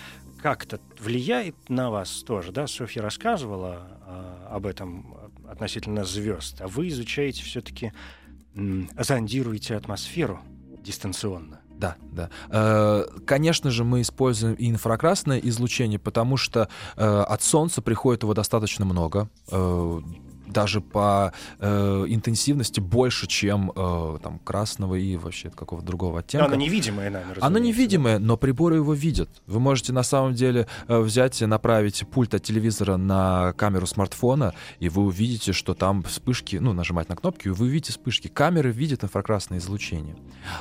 как-то влияет на вас тоже, да? Софья рассказывала а, об этом относительно звезд, а вы изучаете все-таки, зондируете атмосферу дистанционно. Да, да. Э, Конечно же, мы используем и инфракрасное излучение, потому что э, от Солнца приходит его достаточно много. Даже по э, интенсивности больше, чем э, там красного и вообще какого-то другого оттенка. Оно невидимое нами, Оно разумеется, невидимое, но приборы его видят. Вы можете на самом деле э, взять и направить пульт от телевизора на камеру смартфона, и вы увидите, что там вспышки, ну, нажимать на кнопки, и вы увидите вспышки. Камеры видят инфракрасное излучение.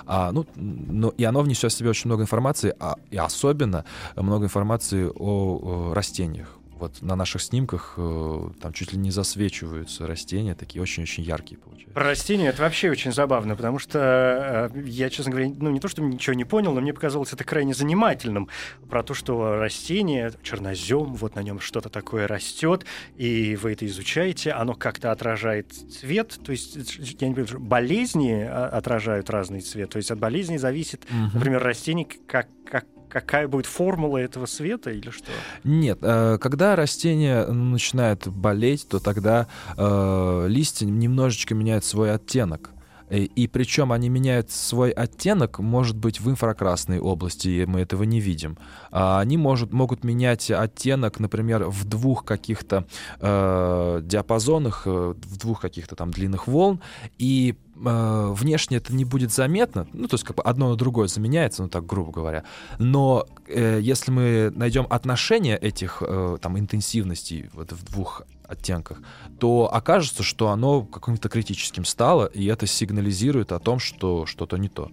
А, ну, но, и оно внесет в себя очень много информации, а, и особенно много информации о, о растениях. Вот на наших снимках э, там чуть ли не засвечиваются растения, такие очень-очень яркие получаются. Про растения это вообще очень забавно, потому что э, я, честно говоря, ну не то, что ничего не понял, но мне показалось это крайне занимательным. Про то, что растение, чернозем, вот на нем что-то такое растет, и вы это изучаете, оно как-то отражает цвет, то есть, я не понимаю, болезни а, отражают разный цвет, то есть от болезней зависит, Мгм. например, растение, как, как, какая будет формула этого света или что? Нет, э, когда растение начинает болеть, то тогда э, листья немножечко меняют свой оттенок. И, и причем они меняют свой оттенок, может быть, в инфракрасной области, и мы этого не видим. А они может, могут менять оттенок, например, в двух каких-то э, диапазонах, э, в двух каких-то там длинных волн, и э, внешне это не будет заметно, ну, то есть как бы одно на другое заменяется, ну, так грубо говоря. Но э, если мы найдем отношение этих э, там интенсивностей вот в двух оттенках, то окажется, что оно каким-то критическим стало, и это сигнализирует о том, что что-то не то.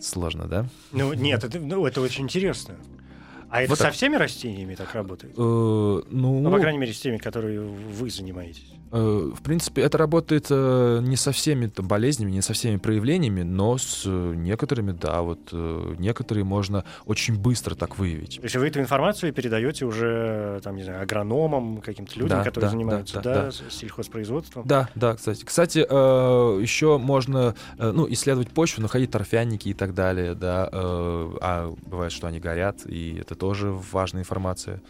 Сложно, да? Ну, нет, это, ну, это очень интересно. А это Вот со так. всеми растениями так работает? Э, ну, Ну, по крайней мере, с теми, которые вы занимаетесь. Э, В принципе, это работает э, не со всеми там, болезнями, не со всеми проявлениями, но с э, некоторыми, да, вот э, некоторые можно очень быстро так выявить. То есть вы эту информацию передаете уже, там, не знаю, агрономам, каким-то людям, Да, которые да, занимаются, да, да, да, с- сельхозпроизводством? Да, да, кстати. Кстати, э, еще можно э, ну, исследовать почву, находить торфяники и так далее, да. э, А бывает, что они горят, и это тоже важная информация.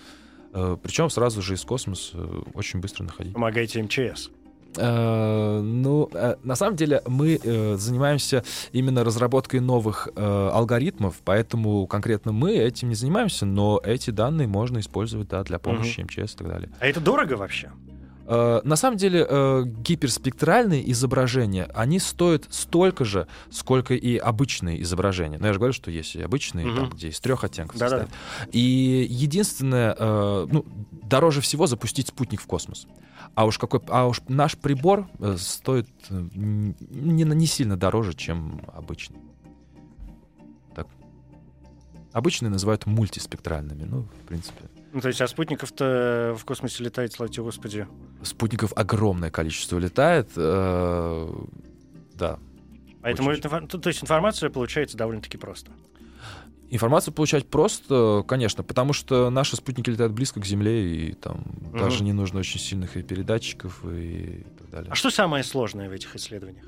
Причем сразу же из космоса э, очень быстро находить. Помогаете МЧС. Э, Ну, э, на самом деле мы э, занимаемся именно разработкой новых э, алгоритмов, поэтому конкретно мы этим не занимаемся, но эти данные можно использовать да, для помощи МЧС и так далее. А это дорого вообще? Э, На самом деле э, гиперспектральные изображения, они стоят столько же, сколько и обычные изображения. Но я же говорю, что есть и обычные, Мгм. там, где из трех оттенков Да-да. состоят. И единственное, э, ну, дороже всего запустить спутник в космос. А уж какой, а уж наш прибор стоит не, не сильно дороже, чем обычный. Обычные называют мультиспектральными. Ну, в принципе. Ну, то есть, а спутников-то в космосе летает, слава тебе, Господи. Спутников огромное количество летает. э, да. Поэтому Очень это, то, есть информация получается довольно-таки просто. Информацию получать просто, конечно, потому что наши спутники летают близко к Земле, и там даже не нужно очень сильных и передатчиков и так далее. А что самое сложное в этих исследованиях?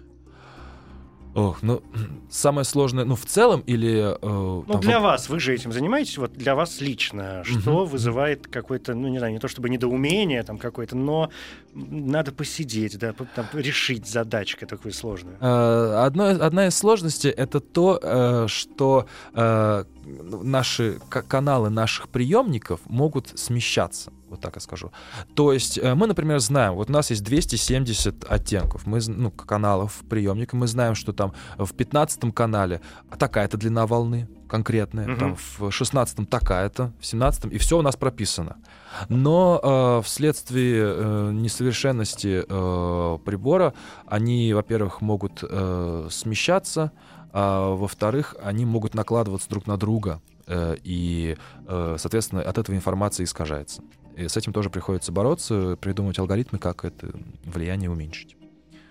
Ох, ну, самое сложное, ну, в целом или... э, Ну, там, для в- вас, вы же этим занимаетесь, вот для вас лично, что вызывает какое-то, ну, не знаю, не то чтобы недоумение там какое-то, но надо посидеть, да, там, решить задачку такую сложную. Э, одно, одна из сложностей это то, э, что э, наши каналы наших приемников могут смещаться. Вот так я скажу. То есть э, мы, например, знаем, вот у нас есть 270 оттенков, мы, ну, каналов приемника, мы знаем, что там в 15 канале такая-то длина волны конкретная, Мгм. там в 16 такая-то, в 17 и все у нас прописано. Но э, вследствие э, несовершенности э, прибора они, во-первых, могут э, смещаться, а во-вторых, они могут накладываться друг на друга, и, э, соответственно, от этого информация искажается. И с этим тоже приходится бороться, придумывать алгоритмы, как это влияние уменьшить.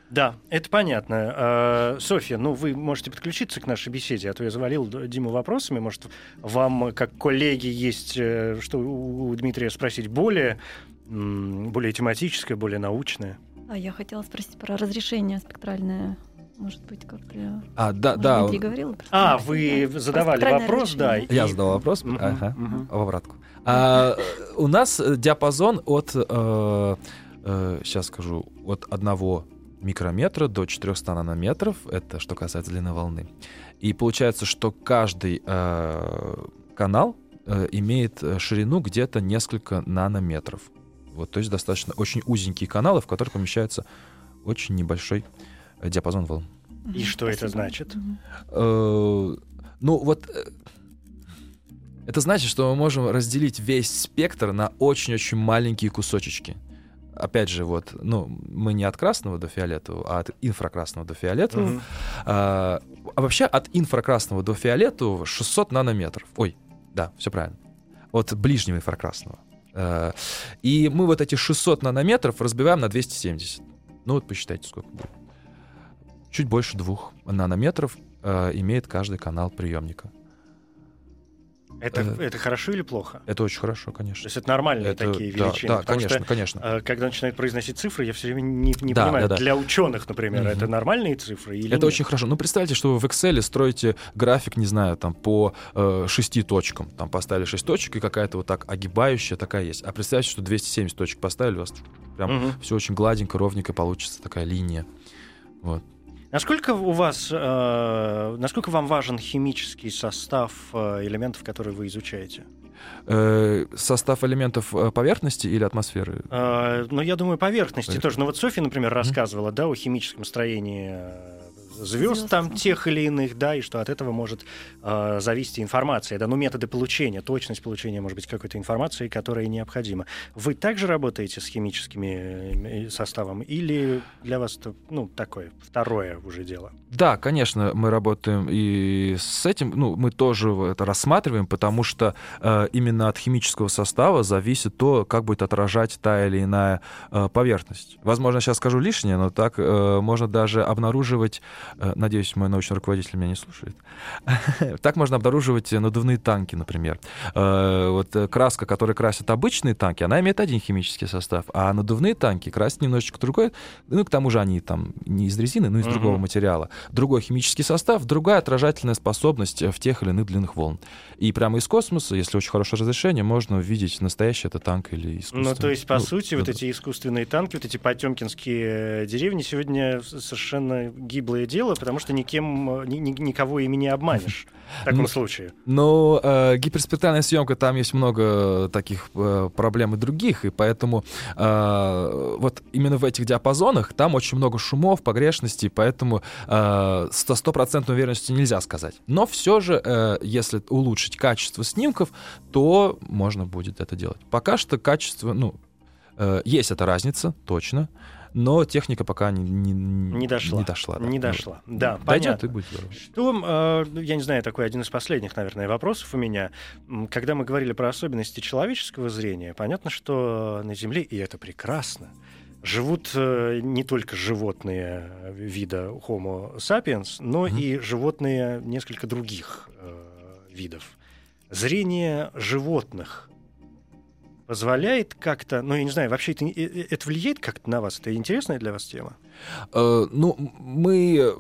Да, это понятно. А, Софья, ну вы можете подключиться к нашей беседе, а то я завалил Диму вопросами. Может, вам, как коллеги, есть э, что у Дмитрия спросить более, более тематическое, более научное? А я хотела спросить про разрешение спектральное. Может быть, как-то... А, да, Может, да. Дмитрий говорил? про А, вы Про задавали спектральное вопрос, да. разрешение. Я и- задал вопрос. Мгм, Ага. мгм. в обратку. А, э, у нас э, диапазон от, сейчас скажу, от одного микрометра до 400 нанометров. Это что касается длины волны. И получается, что каждый э, канал э, имеет э, ширину где-то несколько нанометров. Вот, то есть достаточно очень узенькие каналы, в которых помещается очень небольшой э, диапазон волн. И что это значит? Э, Ну, вот э, это значит, что мы можем разделить весь спектр на очень-очень маленькие кусочечки. Опять же, вот, ну, мы не от красного до фиолетового, а от инфракрасного до фиолетового. Мгм. А, а вообще от инфракрасного до фиолетового 600 нанометров. Ой, да, все правильно. От ближнего инфракрасного. Э, И мы вот эти 600 нанометров разбиваем на 270. Ну вот посчитайте, сколько будет. Чуть больше двух нанометров э, имеет каждый канал приемника. Это, Э. это хорошо или плохо? Это очень хорошо, То конечно. есть это нормальные Это- такие да, величины? Да, потому конечно, что конечно. э, когда начинают произносить цифры, я все время не, не Да, понимаю, да, да. для ученых, например, Мгм. это нормальные цифры или Это нет? очень хорошо. Ну, представьте, что вы в Excel строите график, не знаю, там по э, шести точкам. Там поставили 6 точек, и какая-то вот так огибающая такая есть. А представьте, что 270 точек поставили, у вас прям Мгм. все очень гладенько, ровненько получится такая линия. Вот. Насколько у вас, э, насколько вам важен химический состав э, элементов, которые вы изучаете? Э, состав элементов э, поверхности или атмосферы? Э, ну, я думаю, поверхности Поверх- тоже. Ну, вот Софья, например, рассказывала, да, о химическом строении звезд там тех или иных, да, и что от этого может э, зависеть информация, да, ну, методы получения, точность получения, может быть, какой-то информации, которая необходима. Вы также работаете с химическими э, составом или для вас это, ну, такое второе уже дело? Да, конечно, мы работаем и с этим, ну, мы тоже это рассматриваем, потому что э, именно от химического состава зависит то, как будет отражать та или иная э, поверхность. Возможно, сейчас скажу лишнее, но так э, можно даже обнаруживать, надеюсь, мой научный руководитель меня не слушает, так можно обнаруживать надувные танки, например. Э, вот э, краска, которая красит обычные танки, она имеет один химический состав, а надувные танки красят немножечко другой, ну, к тому же они там не из резины, но из другого материала. Другой химический состав, другая отражательная способность э, в тех или иных длинных волн. И прямо из космоса, если очень хорошее разрешение, можно увидеть, настоящий это танк или искусственный. Ну, то есть, по Ну, сути, вот эти искусственные танки, вот эти потемкинские э, деревни сегодня совершенно гиблое дело, потому что никем, э, ни- ни- никого ими не обманешь в таком Ну, случае. Но э, гиперспектральная съемка, там есть много таких э, проблем и других, и поэтому э, вот именно в этих диапазонах там очень много шумов, погрешностей, поэтому э, со стопроцентной уверенностью нельзя сказать. Но все же, э, если улучшить качество снимков, то можно будет это делать. Пока что качество, ну, э, есть эта разница, точно, но техника пока не, не, Не дошла. Не дошла, да. Не Ну, дошла. Да, Дойдет понятно. и будет здорово. Что, э, я не знаю, такой один из последних, наверное, вопросов у меня. Когда мы говорили про особенности человеческого зрения, понятно, что на Земле, и это прекрасно, живут э, не только животные э, вида Homo sapiens, но Мгм. и животные несколько других э, видов. Зрение животных позволяет как-то, ну, я не знаю, вообще это, э, э, это влияет как-то на вас? Это интересная для вас тема? Э, Ну, мы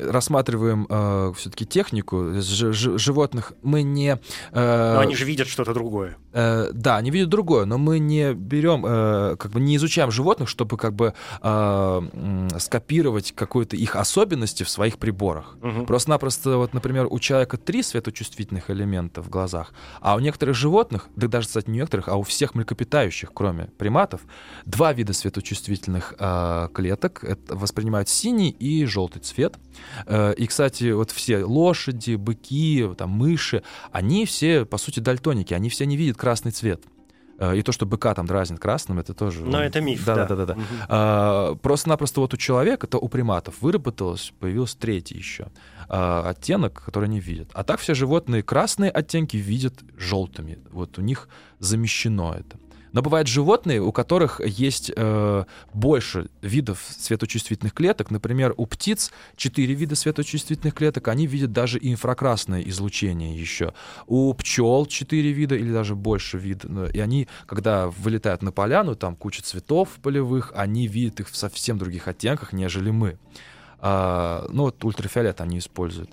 рассматриваем все-таки технику ж- ж- животных. Мы не... э, Но они же видят что-то другое. э, да, они видят другое, но мы не берем, э, как бы не изучаем животных, чтобы как бы э, скопировать какую-то их особенности в своих приборах. Мгм. Просто-напросто, вот, например, у человека три светочувствительных элемента в глазах, а у некоторых животных, да даже, кстати, не некоторых, а у всех млекопитающих, кроме приматов, два вида светочувствительных э, клеток. Это воспринимают синий и желтый цвет. Э, и, кстати, вот все лошади, быки, там, мыши, они все, по сути, дальтоники, они все не видят красный цвет. Э, И то, что быка там дразнит красным, это тоже... Но это миф, да. Да-да-да. Мгм. А, Просто-напросто вот у человека, это у приматов, выработалось, появился третий еще а, оттенок, который они видят. А так все животные красные оттенки видят желтыми. Вот у них замещено это. Но бывают животные, у которых есть э, больше видов светочувствительных клеток. Например, у птиц четыре вида светочувствительных клеток, они видят даже инфракрасное излучение еще. У пчел четыре вида или даже больше видов. И они, когда вылетают на поляну, там куча цветов полевых, они видят их в совсем других оттенках, нежели мы. А, ну вот ультрафиолет они используют.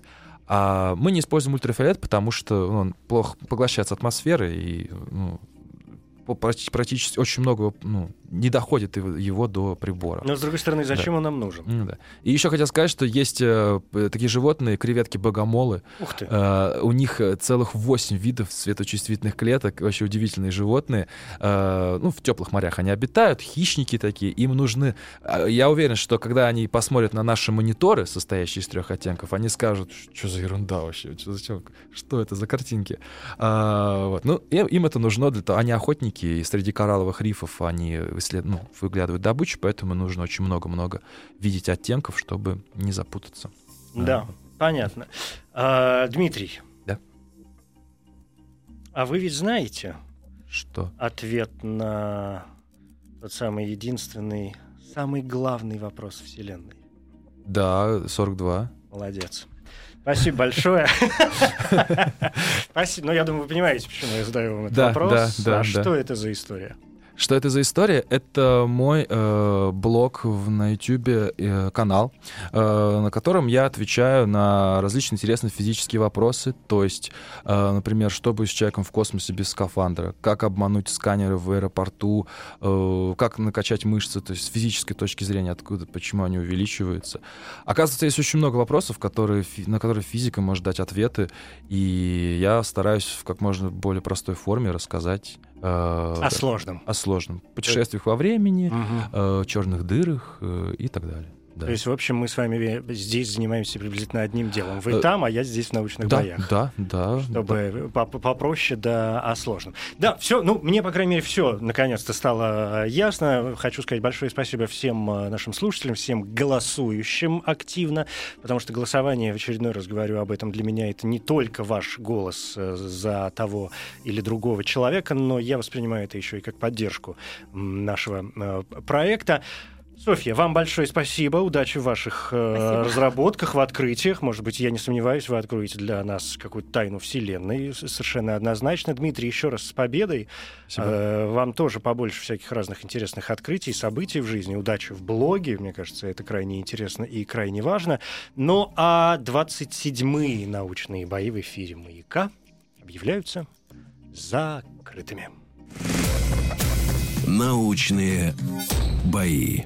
А мы не используем ультрафиолет, потому что он плохо поглощается атмосферой и ну, практически очень много ну, не доходит его- до прибора. Но, с другой стороны, зачем он нам нужен? Ну да. И еще хотел сказать, что есть э, такие животные, креветки-богомолы. Ух ты. Э, у них э, целых 8 видов светочувствительных клеток, вообще удивительные животные. Э, ну, в теплых морях они обитают, хищники такие, им нужны... э, Я уверен, что когда они посмотрят на наши мониторы, состоящие из трех оттенков, они скажут, что за ерунда вообще, что, зачем, что это за картинки. А, вот. Ну, им, им это нужно для того, они охотники, и среди коралловых рифов они исслед... ну, выглядывают добычу, поэтому нужно очень много-много видеть оттенков, чтобы не запутаться. Да, понятно. А, Дмитрий. Да. А вы ведь знаете Что? ответ на тот самый единственный, самый главный вопрос Вселенной? Да, 42. Молодец. Спасибо большое. Спасибо. Ну, я думаю, вы понимаете, почему я задаю вам этот вопрос. да, да, а да. что это за история? Что это за история? Это мой э, блог в, на YouTube, э, канал, э, на котором я отвечаю на различные интересные физические вопросы. То есть, э, например, что будет с человеком в космосе без скафандра, как обмануть сканеры в аэропорту, э, как накачать мышцы, то есть с физической точки зрения, откуда, почему они увеличиваются. Оказывается, есть очень много вопросов, которые, на которые физика может дать ответы, и я стараюсь в как можно более простой форме рассказать э, О сложном. о сложном путешествиях во времени, Мгм. черных дырах э, и так далее. Да. То есть, в общем, мы с вами здесь занимаемся приблизительно одним делом. Вы Э, там, а я здесь в научных да, боях. да, да, чтобы по- попроще, да, о сложном. Да, все, ну, мне, по крайней мере, все наконец-то стало э, ясно. Хочу сказать большое спасибо всем э, нашим слушателям, всем голосующим активно, потому что голосование, в очередной раз говорю об этом, для меня это не только ваш голос э, за того или другого человека, но я воспринимаю это еще и как поддержку нашего э, проекта. Софья, вам большое спасибо. Удачи в ваших э, Спасибо. разработках, в открытиях. Может быть, я не сомневаюсь, вы откроете для нас какую-то тайну Вселенной. Совершенно однозначно. Дмитрий, еще раз с победой. Спасибо. Э, вам тоже побольше всяких разных интересных открытий, событий в жизни. Удачи в блоге. Мне кажется, это крайне интересно и крайне важно. Ну а 27-е научные бои в эфире «Маяка» объявляются закрытыми. Научные бои.